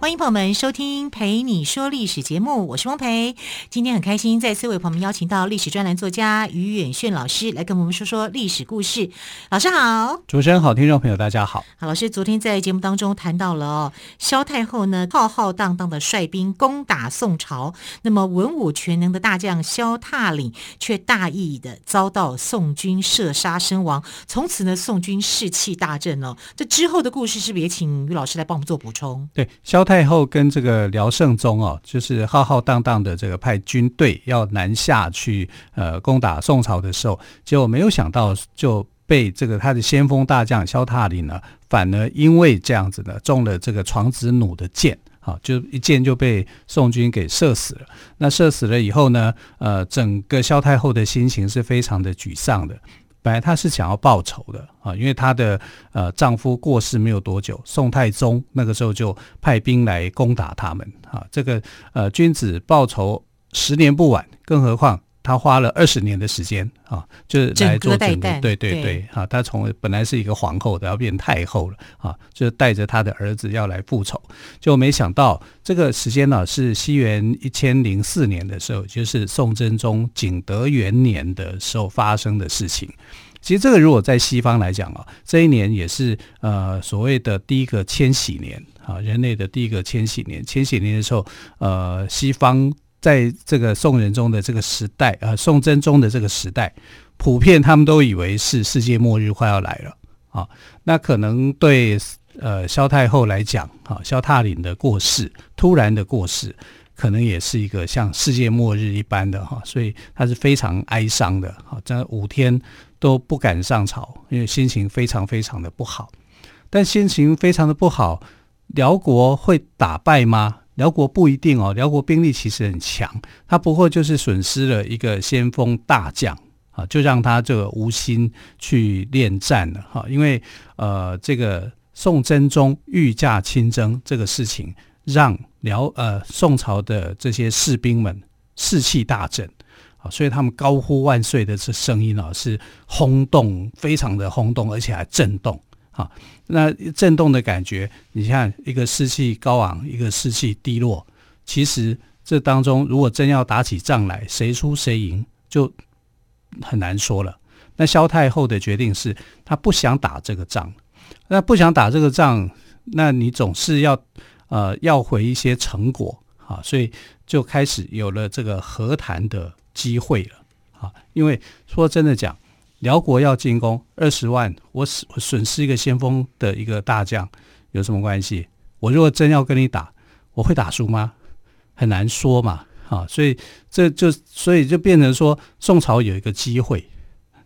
欢迎朋友们收听《陪你说历史》节目，我是汪培。今天很开心，再次为朋友们邀请到历史专栏作家于远炫老师来跟我们说说历史故事。老师好，主持人好，听众朋友大家好。好，老师昨天在节目当中谈到了哦，萧太后呢浩浩荡荡的率兵攻打宋朝，那么文武全能的大将萧挞领却大意的遭到宋军射杀身亡，从此呢宋军士气大振哦。这之后的故事是不是也请于老师来帮我们做补充？对，萧。太后跟这个辽圣宗哦，就是浩浩荡荡的这个派军队要南下去呃攻打宋朝的时候，结果没有想到就被这个他的先锋大将萧獭领呢，反而因为这样子呢中了这个床子弩的箭，啊，就一箭就被宋军给射死了。那射死了以后呢，呃，整个萧太后的心情是非常的沮丧的。本来她是想要报仇的啊，因为她的呃丈夫过世没有多久，宋太宗那个时候就派兵来攻打他们啊。这个呃君子报仇十年不晚，更何况。他花了二十年的时间啊，就是来做整个，对对对，哈，他从本来是一个皇后的，要变太后了啊，就是带着他的儿子要来复仇，就没想到这个时间呢是西元一千零四年的时候，就是宋真宗景德元年的时候发生的事情。其实这个如果在西方来讲啊，这一年也是呃所谓的第一个千禧年啊，人类的第一个千禧年。千禧年的时候，呃，西方。在这个宋仁宗的这个时代，呃，宋真宗的这个时代，普遍他们都以为是世界末日快要来了啊。那可能对呃萧太后来讲，啊，萧獭领的过世，突然的过世，可能也是一个像世界末日一般的哈，所以他是非常哀伤的啊，这五天都不敢上朝，因为心情非常非常的不好。但心情非常的不好，辽国会打败吗？辽国不一定哦，辽国兵力其实很强，他不过就是损失了一个先锋大将啊，就让他这个无心去恋战了哈。因为呃，这个宋真宗御驾亲征这个事情，让辽呃宋朝的这些士兵们士气大振啊，所以他们高呼万岁的这声音啊，是轰动，非常的轰动，而且还震动。啊，那震动的感觉，你看一个士气高昂，一个士气低落，其实这当中如果真要打起仗来，谁输谁赢就很难说了。那萧太后的决定是，她不想打这个仗，那不想打这个仗，那你总是要呃要回一些成果啊，所以就开始有了这个和谈的机会了啊，因为说真的讲。辽国要进攻二十万，我损损失一个先锋的一个大将，有什么关系？我如果真要跟你打，我会打输吗？很难说嘛，啊，所以这就所以就变成说，宋朝有一个机会。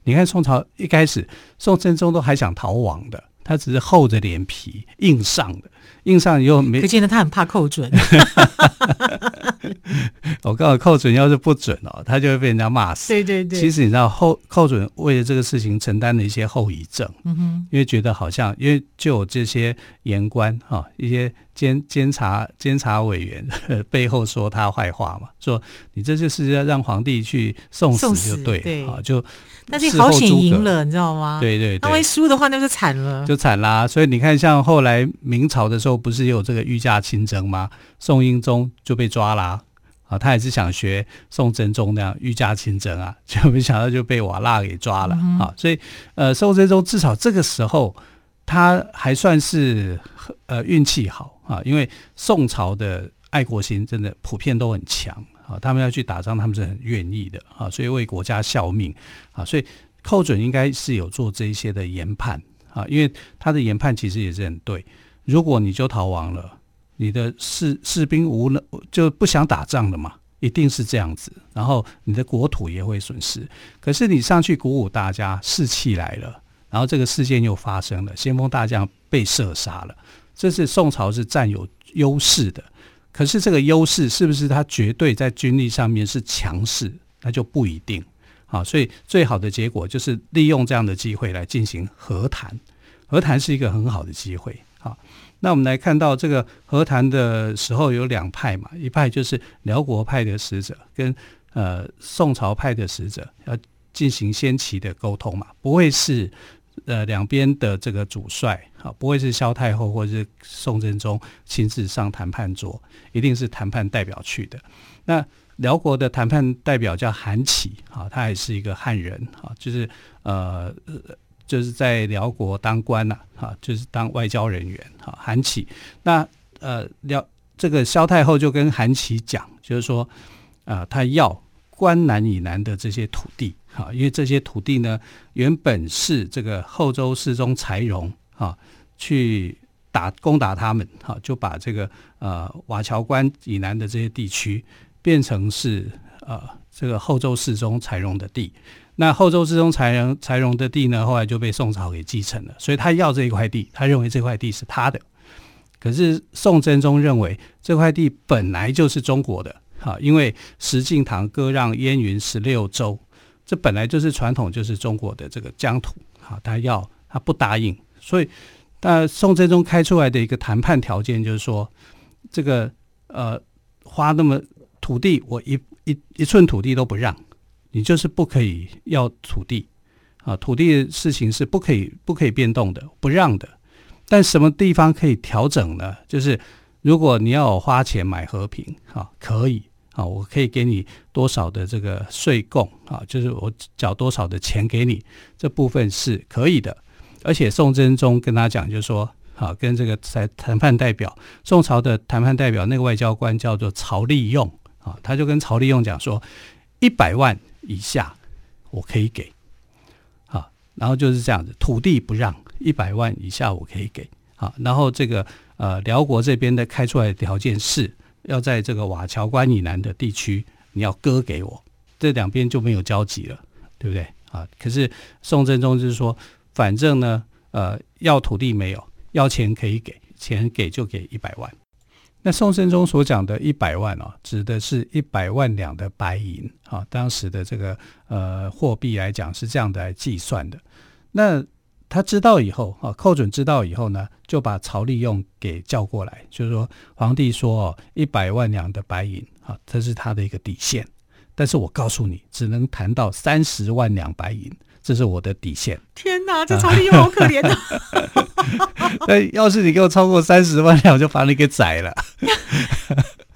你看宋朝一开始，宋真宗都还想逃亡的，他只是厚着脸皮硬上的。硬上以后没，可见得他很怕寇准。我告诉寇准，要是不准哦，他就会被人家骂死。对对对。其实你知道后寇准为了这个事情承担了一些后遗症，嗯哼，因为觉得好像因为就有这些言官哈，一些监监察监察委员 背后说他坏话嘛，说你这就是要让皇帝去送死就对了啊，就。但是好险赢了，你知道吗？对对对，他一输的话那就惨了，就惨啦。所以你看，像后来明朝的时候，不是也有这个御驾亲征吗？宋英宗就被抓啦，啊，他也是想学宋真宗那样御驾亲征啊，就没想到就被瓦剌给抓了啊。所以，呃，宋真宗至少这个时候他还算是呃运气好啊，因为宋朝的爱国心真的普遍都很强。啊，他们要去打仗，他们是很愿意的啊，所以为国家效命啊，所以寇准应该是有做这一些的研判啊，因为他的研判其实也是很对。如果你就逃亡了，你的士士兵无能，就不想打仗了嘛，一定是这样子。然后你的国土也会损失。可是你上去鼓舞大家，士气来了，然后这个事件又发生了，先锋大将被射杀了，这是宋朝是占有优势的。可是这个优势是不是他绝对在军力上面是强势？那就不一定啊，所以最好的结果就是利用这样的机会来进行和谈，和谈是一个很好的机会。好，那我们来看到这个和谈的时候有两派嘛，一派就是辽国派的使者跟呃宋朝派的使者要进行先期的沟通嘛，不会是呃两边的这个主帅啊，不会是萧太后或者是宋真宗亲自上谈判桌，一定是谈判代表去的。那辽国的谈判代表叫韩琦啊，他也是一个汉人啊，就是呃，就是在辽国当官呐，啊，就是当外交人员啊。韩琦，那呃，辽这个萧太后就跟韩琦讲，就是说啊，他要关南以南的这些土地啊，因为这些土地呢，原本是这个后周世宗柴荣啊去打攻打他们，哈，就把这个呃瓦桥关以南的这些地区。变成是呃这个后周世宗柴荣的地，那后周世宗柴荣柴荣的地呢，后来就被宋朝给继承了，所以他要这一块地，他认为这块地是他的。可是宋真宗认为这块地本来就是中国的，哈，因为石敬瑭割让燕云十六州，这本来就是传统就是中国的这个疆土，哈，他要他不答应，所以那宋真宗开出来的一个谈判条件就是说，这个呃花那么。土地，我一一一寸土地都不让，你就是不可以要土地啊！土地的事情是不可以不可以变动的，不让的。但什么地方可以调整呢？就是如果你要花钱买和平啊，可以啊，我可以给你多少的这个税贡啊，就是我缴多少的钱给你，这部分是可以的。而且宋真宗跟他讲，就是说。好，跟这个在谈判代表，宋朝的谈判代表那个外交官叫做曹利用啊，他就跟曹利用讲说，一百万以下我可以给，好，然后就是这样子，土地不让，一百万以下我可以给，好，然后这个呃辽国这边的开出来的条件是要在这个瓦桥关以南的地区你要割给我，这两边就没有交集了，对不对？啊，可是宋真宗就是说，反正呢，呃，要土地没有。要钱可以给，钱给就给一百万。那宋真宗所讲的一百万哦，指的是一百万两的白银啊。当时的这个呃货币来讲是这样的来计算的。那他知道以后啊，寇准知道以后呢，就把曹利用给叫过来，就是说皇帝说哦，一百万两的白银啊，这是他的一个底线。但是我告诉你，只能谈到三十万两白银。这是我的底线。天哪，这曹利用好可怜啊！那要是你给我超过三十万两，我就把你给宰了。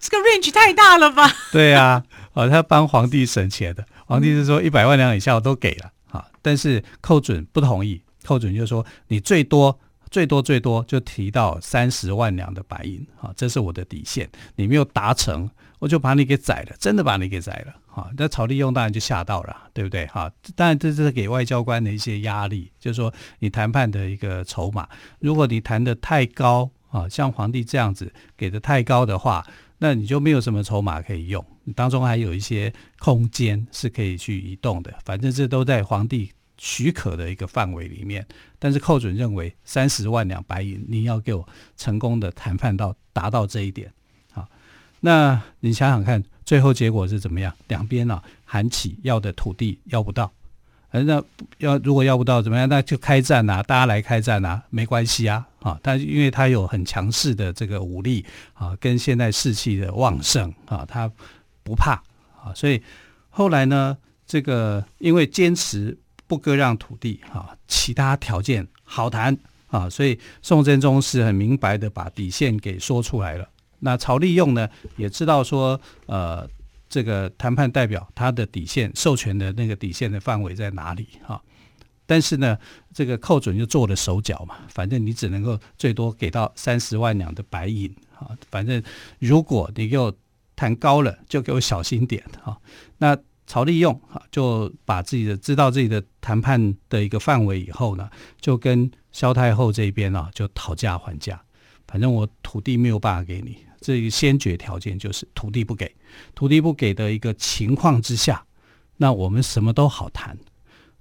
这个 range 太大了吧？对啊，哦，他帮皇帝省钱的。皇帝是说一百万两以下我都给了啊，但是寇准不同意。寇准就说你最多最多最多就提到三十万两的白银啊，这是我的底线。你没有达成，我就把你给宰了，真的把你给宰了。啊，那曹利用当然就吓到了，对不对？哈，当然这是给外交官的一些压力，就是说你谈判的一个筹码。如果你谈得太高啊，像皇帝这样子给的太高的话，那你就没有什么筹码可以用，你当中还有一些空间是可以去移动的。反正这都在皇帝许可的一个范围里面。但是寇准认为三十万两白银，你要给我成功的谈判到达到这一点。那你想想看，最后结果是怎么样？两边啊，韩琦要的土地要不到，那要如果要不到怎么样？那就开战啊，大家来开战啊，没关系啊，啊，但因为他有很强势的这个武力啊，跟现在士气的旺盛啊，他不怕啊，所以后来呢，这个因为坚持不割让土地啊，其他条件好谈啊，所以宋真宗是很明白的把底线给说出来了。那曹利用呢，也知道说，呃，这个谈判代表他的底线授权的那个底线的范围在哪里哈？但是呢，这个寇准就做了手脚嘛，反正你只能够最多给到三十万两的白银啊。反正如果你给我谈高了，就给我小心点哈。那曹利用哈就把自己的知道自己的谈判的一个范围以后呢，就跟萧太后这边啊就讨价还价。反正我土地没有办法给你，这一先决条件就是土地不给，土地不给的一个情况之下，那我们什么都好谈。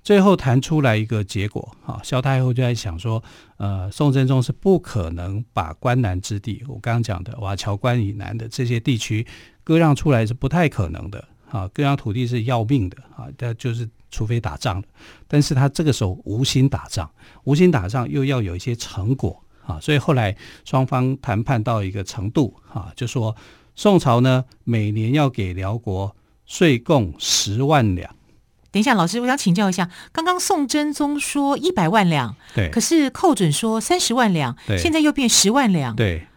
最后谈出来一个结果，啊，萧太后就在想说，呃，宋真宗是不可能把关南之地，我刚刚讲的瓦桥关以南的这些地区割让出来是不太可能的，啊，割让土地是要命的，啊，但就是除非打仗了。但是他这个时候无心打仗，无心打仗又要有一些成果啊，所以后来双方谈判到一个程度啊，就说宋朝呢每年要给辽国岁贡十万两。等一下，老师，我想请教一下，刚刚宋真宗说一百万两，对，可是寇准说三十万两，对，现在又变十万两，对。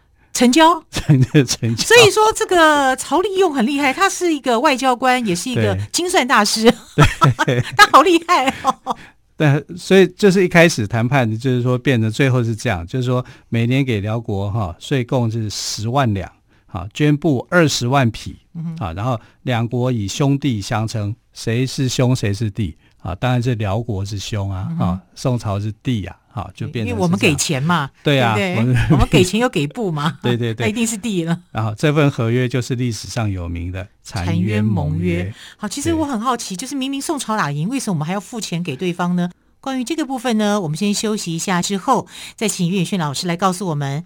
成交，成 成交。所以说，这个曹利用很厉害，他是一个外交官，也是一个精算大师。对，他好厉害哦。对，所以就是一开始谈判，就是说变成最后是这样，就是说每年给辽国哈税贡是十万两，好绢布二十万匹，啊，然后两国以兄弟相称，谁是兄谁是弟啊？当然是辽国是兄啊，啊，宋朝是弟呀。好，就变成因为我们给钱嘛，对啊，对对 我们给钱又给布嘛，对 对对，那一定是弟了。然后这份合约就是历史上有名的澶渊盟约。好，其实我很好奇，就是明明宋朝打赢，为什么我们还要付钱给对方呢？关于这个部分呢，我们先休息一下，之后再请岳轩老师来告诉我们。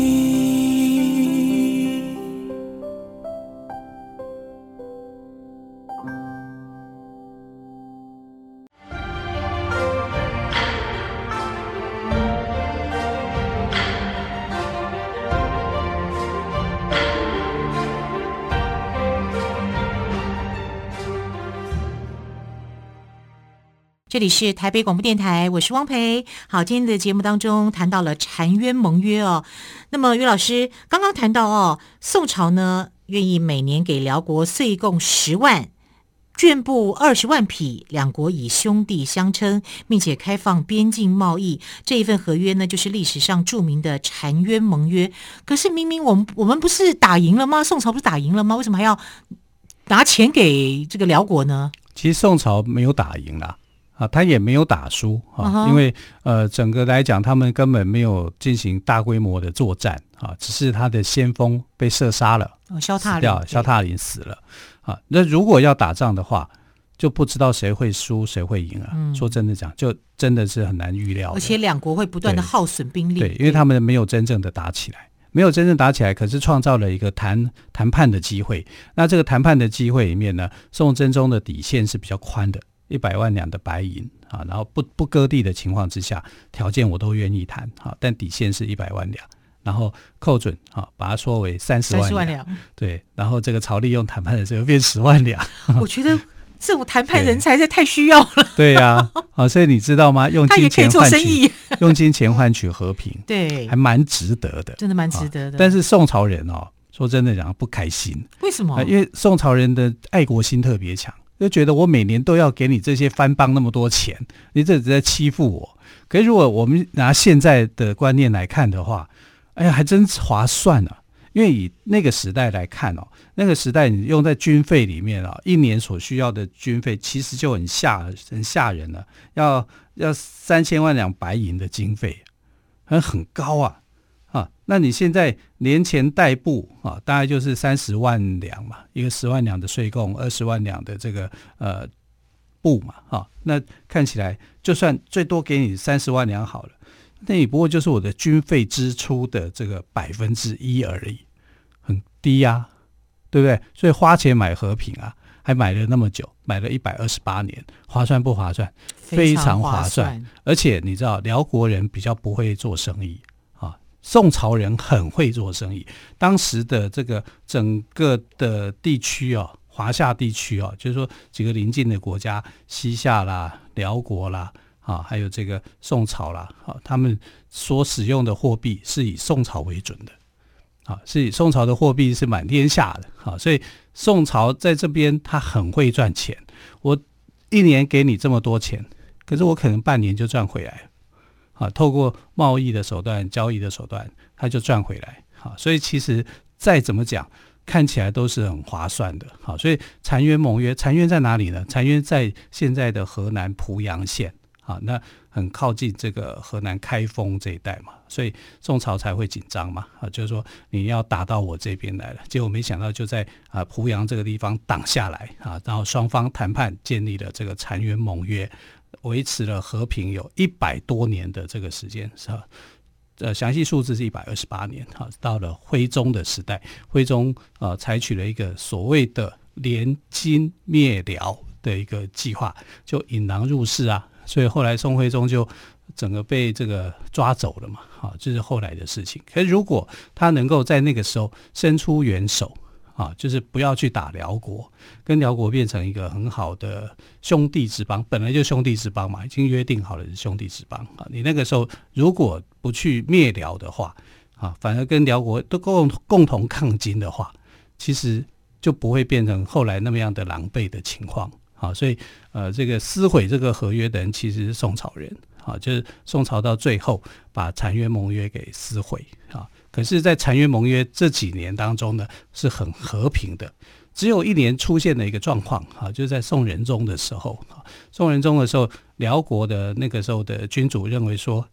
这里是台北广播电台，我是汪培。好，今天的节目当中谈到了澶渊盟约哦。那么于老师刚刚谈到哦，宋朝呢愿意每年给辽国岁贡十万，绢布二十万匹，两国以兄弟相称，并且开放边境贸易。这一份合约呢，就是历史上著名的澶渊盟约。可是明明我们我们不是打赢了吗？宋朝不是打赢了吗？为什么还要拿钱给这个辽国呢？其实宋朝没有打赢啦。啊，他也没有打输啊，因为呃，整个来讲，他们根本没有进行大规模的作战啊，只是他的先锋被射杀了，萧踏死掉，萧塔林死了啊。那如果要打仗的话，就不知道谁会输谁会赢啊。嗯、说真的讲，就真的是很难预料，而且两国会不断的耗损兵力对，对，因为他们没有真正的打起来，没有真正打起来，可是创造了一个谈谈判的机会。那这个谈判的机会里面呢，宋真宗的底线是比较宽的。一百万两的白银啊，然后不不割地的情况之下，条件我都愿意谈啊，但底线是一百万两，然后扣准啊，把它说为三十万两，对，然后这个曹利用谈判的时候变十万两。我觉得这种谈判人才是太需要了。对呀，啊，所以你知道吗？用金钱换取 用金钱换取和平，对，还蛮值得的，真的蛮值得的。但是宋朝人哦，说真的讲不开心，为什么？因为宋朝人的爱国心特别强。就觉得我每年都要给你这些番邦那么多钱，你这是在欺负我。可是如果我们拿现在的观念来看的话，哎呀，还真划算啊！因为以那个时代来看哦，那个时代你用在军费里面啊，一年所需要的军费其实就很吓很吓人了，要要三千万两白银的经费，很很高啊。啊，那你现在年前代步啊，大概就是三十万两嘛，一个十万两的税贡，二十万两的这个呃布嘛，啊，那看起来就算最多给你三十万两好了，那也不过就是我的军费支出的这个百分之一而已，很低呀，啊，对不对？所以花钱买和平啊，还买了那么久，买了一百二十八年，划算不划算？非常划算，划算，而且你知道辽国人比较不会做生意。宋朝人很会做生意，当时的这个整个的地区哦，华夏地区哦，就是说几个邻近的国家，西夏啦、辽国啦，啊，还有这个宋朝啦，啊，他们所使用的货币是以宋朝为准的，啊，是以宋朝的货币是满天下的，啊，所以宋朝在这边他很会赚钱，我一年给你这么多钱，可是我可能半年就赚回来。啊，透过贸易的手段、交易的手段，他就赚回来。好，所以其实再怎么讲，看起来都是很划算的。好，所以澶渊盟约，澶渊在哪里呢？澶渊在现在的河南濮阳县。好，那很靠近这个河南开封这一带嘛，所以宋朝才会紧张嘛，啊，就是说你要打到我这边来了，结果没想到就在啊濮阳这个地方挡下来啊，然后双方谈判建立了这个澶渊盟约，维持了和平有一百多年的这个时间是吧？呃，详细数字是一百二十八年哈，到了徽宗的时代，徽宗呃采取了一个所谓的联金灭辽的一个计划，就引狼入室啊，所以后来宋徽宗就整个被这个抓走了嘛，好，这是后来的事情。可是如果他能够在那个时候伸出援手。啊，就是不要去打辽国，跟辽国变成一个很好的兄弟之邦，本来就兄弟之邦嘛，已经约定好了是兄弟之邦啊。你那个时候如果不去灭辽的话，啊，反而跟辽国都共共同抗金的话，其实就不会变成后来那么样的狼狈的情况。啊，所以呃，这个撕毁这个合约的人其实是宋朝人，啊，就是宋朝到最后把澶渊盟约给撕毁啊。可是，在澶渊盟约这几年当中呢，是很和平的。只有一年出现了一个状况，哈，就是在宋仁宗的时候，宋仁宗的时候，辽国的那个时候的君主认为说，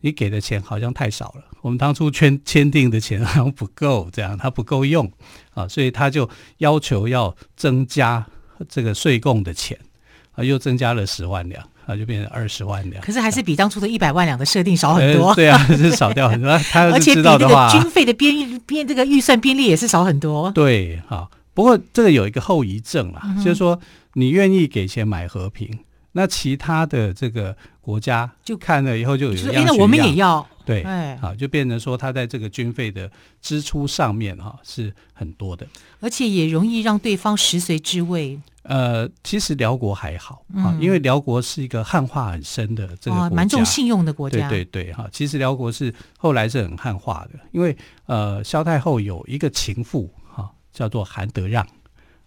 你给的钱好像太少了，我们当初签签订的钱好像不够，这样他不够用啊，所以他就要求要增加这个税贡的钱，啊，又增加了十万两。啊，就变成二十万两，可是还是比当初的一百万两的设定少很多。呃、对啊，是少掉很多。他 而且比这个军费的编编这个预算编列也是少很多。对，好，不过这个有一个后遗症啦，嗯、就是说你愿意给钱买和平，那其他的这个国家就看了以后就有一样学样，那我们也要对，好，就变成说他在这个军费的支出上面哈是很多的，而且也容易让对方食髓知味。呃，其实辽国还好啊，嗯、因为辽国是一个汉化很深的这个蛮、哦、重信用的国家。对对对，哈，其实辽国是后来是很汉化的，因为呃，萧太后有一个情妇哈，叫做韩德让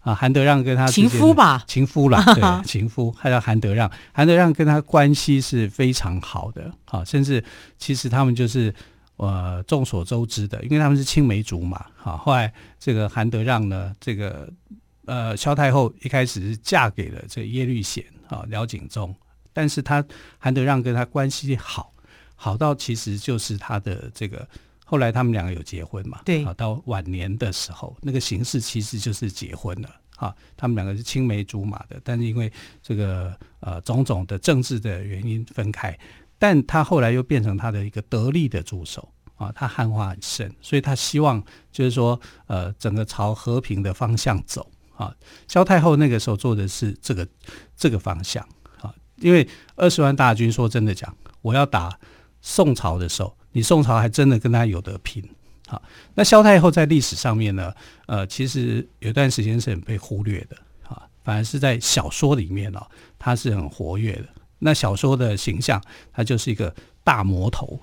啊，韩德让跟他情夫吧，情夫啦，对，情夫，他叫韩德让，韩德让跟他关系是非常好的，啊，甚至其实他们就是呃众所周知的，因为他们是青梅竹马，哈，后来这个韩德让呢，这个。呃，萧太后一开始是嫁给了这个耶律贤啊，辽景宗，但是他韩德让跟他关系好，好到其实就是他的这个后来他们两个有结婚嘛，对，啊，到晚年的时候，那个形式其实就是结婚了啊，他们两个是青梅竹马的，但是因为这个呃种种的政治的原因分开，但他后来又变成他的一个得力的助手啊，他汉化很深，所以他希望就是说呃整个朝和平的方向走。啊，萧太后那个时候做的是这个这个方向啊，因为二十万大军，说真的讲，我要打宋朝的时候，你宋朝还真的跟他有得拼。好，那萧太后在历史上面呢，呃，其实有段时间是很被忽略的啊，反而是在小说里面哦，她是很活跃的。那小说的形象，她就是一个大魔头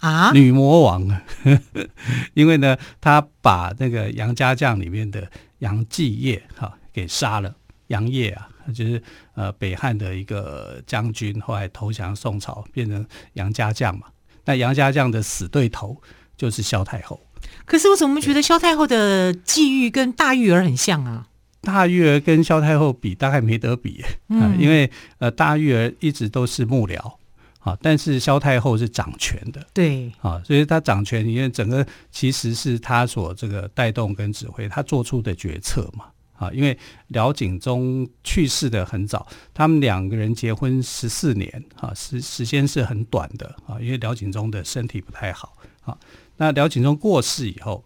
啊，女魔王，因为呢，她把那个杨家将里面的。杨继业哈给杀了，杨业啊，就是呃北汉的一个将军，后来投降宋朝，变成杨家将嘛。那杨家将的死对头就是萧太后。可是我怎么觉得萧太后的际遇跟大玉儿很像啊？大玉儿跟萧太后比，大概没得比，嗯，因为呃大玉儿一直都是幕僚。啊，但是萧太后是掌权的，对，啊，所以她掌权，因为整个其实是她所这个带动跟指挥，她做出的决策嘛，啊，因为辽景宗去世的很早，他们两个人结婚十四年，啊，时时间是很短的，啊，因为辽景宗的身体不太好，啊，那辽景宗过世以后，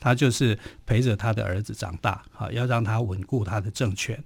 他就是陪着他的儿子长大，啊，要让他稳固他的政权。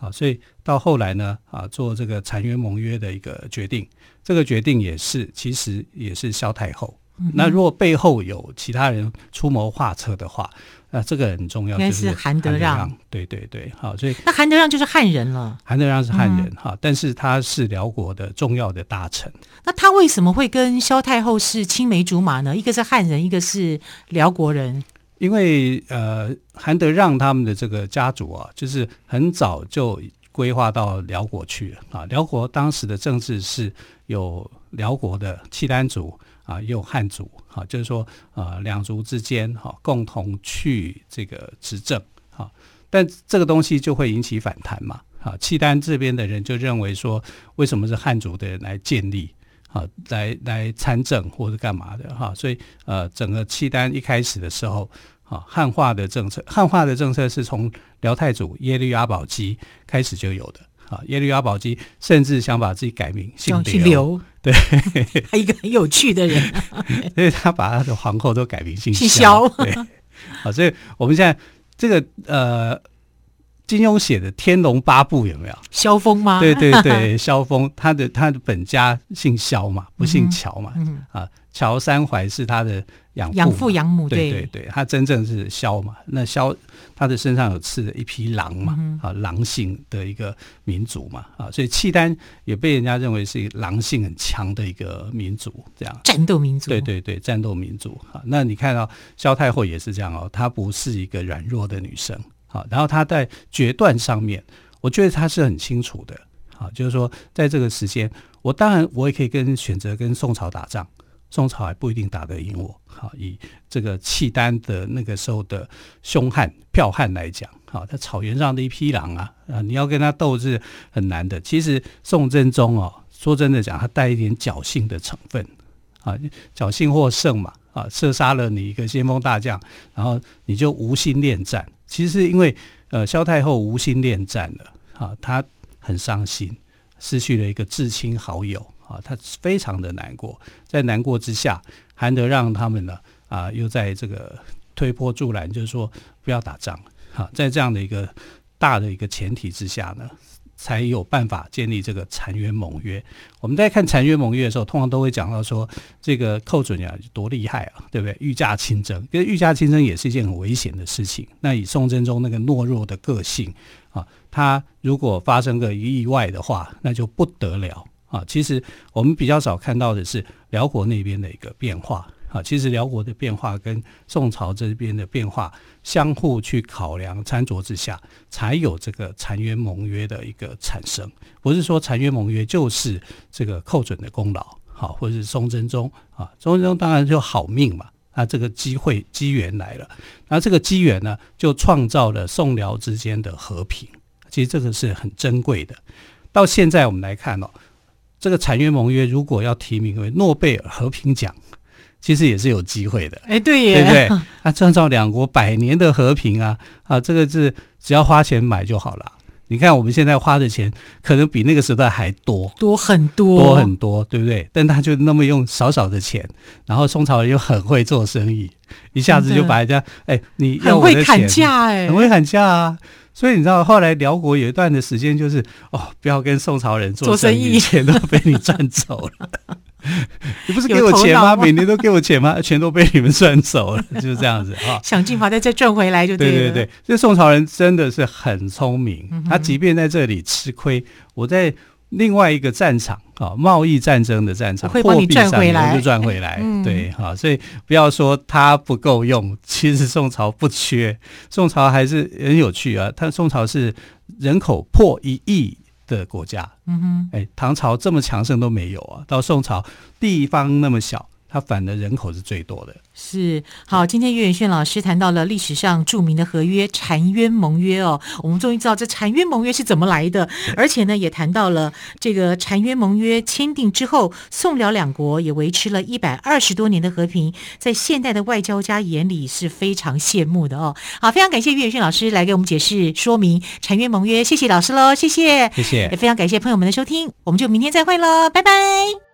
啊，所以到后来呢，啊，做这个澶渊盟约的一个决定，这个决定也是其实也是萧太后。嗯、那如果背后有其他人出谋划策的话，那这个很重要，就是韩德让。对对对，好，所以那韩德让就是汉人了。韩德让是汉人哈，嗯、但是他是辽国的重要的大臣。那他为什么会跟萧太后是青梅竹马呢？一个是汉人，一个是辽国人。因为呃，韩德让他们的这个家族啊，就是很早就规划到辽国去了啊。辽国当时的政治是有辽国的契丹族啊，也有汉族啊，就是说啊，两族之间哈共同去这个执政啊。但这个东西就会引起反弹嘛啊，契丹这边的人就认为说，为什么是汉族的人来建立？啊，来来参政或者干嘛的哈，所以呃，整个契丹一开始的时候，啊，汉化的政策，汉化的政策是从辽太祖耶律阿保机开始就有的。啊，耶律阿保机甚至想把自己改名姓刘，刘对，一个很有趣的人，所以他把他的皇后都改名姓萧。萧对，好，所以我们现在这个呃。金庸写的《天龙八部》有没有萧峰吗？对对对，萧峰，他的他的本家姓萧嘛，不姓乔嘛。嗯嗯、啊，乔三槐是他的养养父养母。对对对，他真正是萧嘛。那萧他的身上有刺的一匹狼嘛，嗯、啊，狼性的一个民族嘛，啊，所以契丹也被人家认为是狼性很强的一个民族，这样战斗民族。对对对，战斗民族。啊，那你看到萧太后也是这样哦，她不是一个软弱的女生。好，然后他在决断上面，我觉得他是很清楚的。好，就是说，在这个时间，我当然我也可以跟选择跟宋朝打仗，宋朝还不一定打得赢我。好，以这个契丹的那个时候的凶悍剽悍来讲，好，他草原上的一匹狼啊，啊，你要跟他斗是很难的。其实宋真宗哦，说真的讲，他带一点侥幸的成分，啊，侥幸获胜嘛，啊，射杀了你一个先锋大将，然后你就无心恋战。其实是因为呃，萧太后无心恋战了啊，她很伤心，失去了一个至亲好友啊，她非常的难过，在难过之下，韩德让他们呢啊，又在这个推波助澜，就是说不要打仗啊，在这样的一个大的一个前提之下呢。才有办法建立这个澶渊盟约。我们在看澶渊盟约的时候，通常都会讲到说，这个寇准呀多厉害啊，对不对？御驾亲征，因为御驾亲征也是一件很危险的事情。那以宋真宗那个懦弱的个性啊，他如果发生个意外的话，那就不得了啊。其实我们比较少看到的是辽国那边的一个变化。啊，其实辽国的变化跟宋朝这边的变化相互去考量参酌之下，才有这个澶渊盟约的一个产生。不是说澶渊盟约就是这个寇准的功劳，好，或者是宋真宗啊，宋真宗当然就好命嘛，那这个机会机缘来了，那这个机缘呢，就创造了宋辽之间的和平。其实这个是很珍贵的。到现在我们来看哦，这个澶渊盟约如果要提名为诺贝尔和平奖。其实也是有机会的，哎，对耶，对不对？啊，创造两国百年的和平啊，啊，这个是只要花钱买就好了。你看我们现在花的钱，可能比那个时代还多，多很多，多很多，对不对？但他就那么用少少的钱，然后宋朝人又很会做生意，一下子就把人家，哎，你要我的钱，很会砍价，哎，很会砍价啊。所以你知道，后来辽国有一段的时间，就是哦，不要跟宋朝人做生意，钱都被你赚走了。你不是给我钱吗？每年都给我钱吗？钱都被你们赚走了，就是这样子啊！想尽法再再赚回来就对了。对对对，这宋朝人真的是很聪明，嗯、他即便在这里吃亏，我在另外一个战场啊，贸易战争的战场，会帮你赚回来，就赚回来。嗯、对，哈，所以不要说他不够用，其实宋朝不缺，宋朝还是很有趣啊。他宋朝是人口破一亿。的国家，嗯哼，哎，唐朝这么强盛都没有啊，到宋朝地方那么小。它反的人口是最多的。是好，今天岳远炫老师谈到了历史上著名的合约澶渊盟约哦，我们终于知道这澶渊盟约是怎么来的，而且呢，也谈到了这个澶渊盟约签订之后，宋辽两国也维持了一百二十多年的和平，在现代的外交家眼里是非常羡慕的哦。好，非常感谢岳远炫老师来给我们解释说明澶渊盟约，谢谢老师喽，谢谢，谢谢，也非常感谢朋友们的收听，我们就明天再会喽，拜拜。